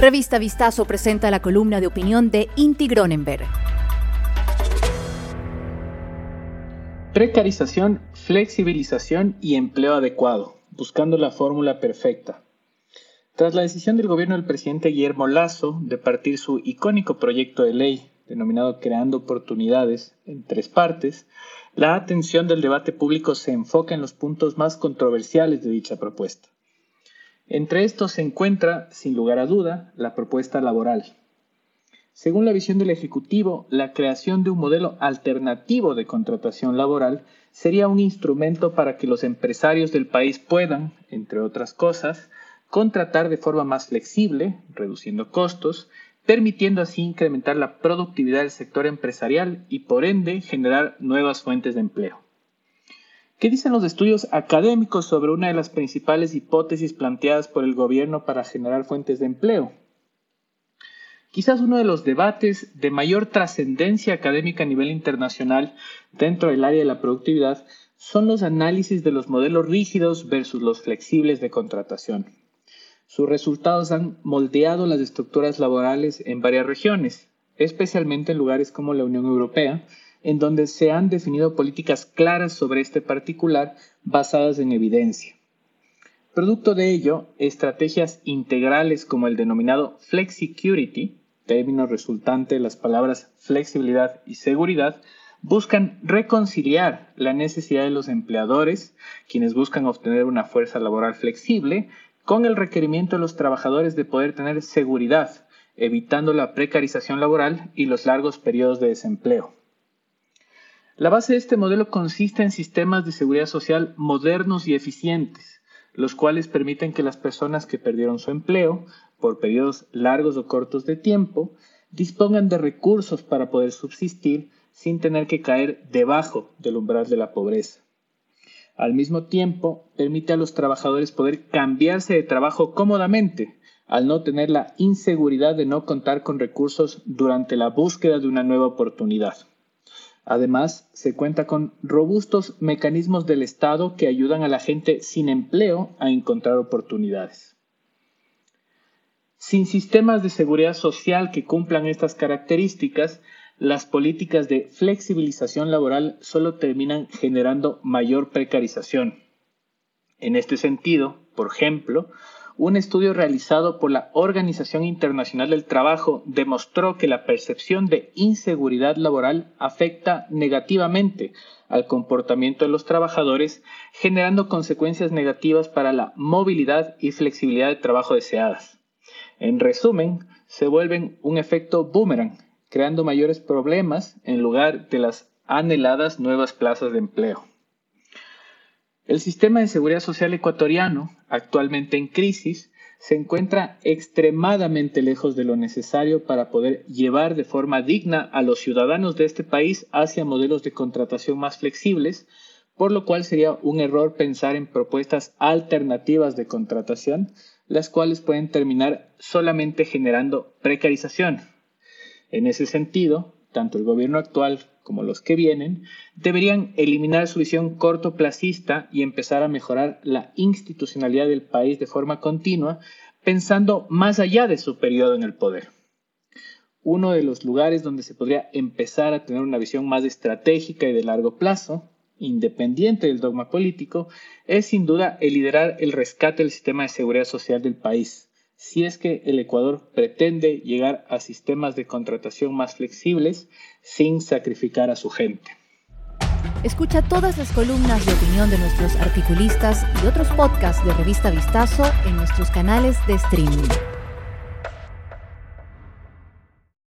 Revista Vistazo presenta la columna de opinión de Inti Gronenberg. Precarización, flexibilización y empleo adecuado, buscando la fórmula perfecta. Tras la decisión del gobierno del presidente Guillermo Lazo de partir su icónico proyecto de ley denominado Creando Oportunidades en tres partes, la atención del debate público se enfoca en los puntos más controversiales de dicha propuesta. Entre estos se encuentra, sin lugar a duda, la propuesta laboral. Según la visión del Ejecutivo, la creación de un modelo alternativo de contratación laboral sería un instrumento para que los empresarios del país puedan, entre otras cosas, contratar de forma más flexible, reduciendo costos, permitiendo así incrementar la productividad del sector empresarial y por ende generar nuevas fuentes de empleo. ¿Qué dicen los estudios académicos sobre una de las principales hipótesis planteadas por el gobierno para generar fuentes de empleo? Quizás uno de los debates de mayor trascendencia académica a nivel internacional dentro del área de la productividad son los análisis de los modelos rígidos versus los flexibles de contratación. Sus resultados han moldeado las estructuras laborales en varias regiones, especialmente en lugares como la Unión Europea, en donde se han definido políticas claras sobre este particular basadas en evidencia. Producto de ello, estrategias integrales como el denominado Flexicurity, término resultante de las palabras flexibilidad y seguridad, buscan reconciliar la necesidad de los empleadores, quienes buscan obtener una fuerza laboral flexible, con el requerimiento de los trabajadores de poder tener seguridad, evitando la precarización laboral y los largos periodos de desempleo. La base de este modelo consiste en sistemas de seguridad social modernos y eficientes, los cuales permiten que las personas que perdieron su empleo por periodos largos o cortos de tiempo dispongan de recursos para poder subsistir sin tener que caer debajo del umbral de la pobreza. Al mismo tiempo, permite a los trabajadores poder cambiarse de trabajo cómodamente, al no tener la inseguridad de no contar con recursos durante la búsqueda de una nueva oportunidad. Además, se cuenta con robustos mecanismos del Estado que ayudan a la gente sin empleo a encontrar oportunidades. Sin sistemas de seguridad social que cumplan estas características, las políticas de flexibilización laboral solo terminan generando mayor precarización. En este sentido, por ejemplo, un estudio realizado por la Organización Internacional del Trabajo demostró que la percepción de inseguridad laboral afecta negativamente al comportamiento de los trabajadores, generando consecuencias negativas para la movilidad y flexibilidad de trabajo deseadas. En resumen, se vuelven un efecto boomerang, creando mayores problemas en lugar de las anheladas nuevas plazas de empleo. El sistema de seguridad social ecuatoriano, actualmente en crisis, se encuentra extremadamente lejos de lo necesario para poder llevar de forma digna a los ciudadanos de este país hacia modelos de contratación más flexibles, por lo cual sería un error pensar en propuestas alternativas de contratación, las cuales pueden terminar solamente generando precarización. En ese sentido, tanto el gobierno actual como los que vienen, deberían eliminar su visión cortoplacista y empezar a mejorar la institucionalidad del país de forma continua, pensando más allá de su periodo en el poder. Uno de los lugares donde se podría empezar a tener una visión más estratégica y de largo plazo, independiente del dogma político, es sin duda el liderar el rescate del sistema de seguridad social del país si es que el Ecuador pretende llegar a sistemas de contratación más flexibles sin sacrificar a su gente. Escucha todas las columnas de opinión de nuestros articulistas y otros podcasts de Revista Vistazo en nuestros canales de streaming.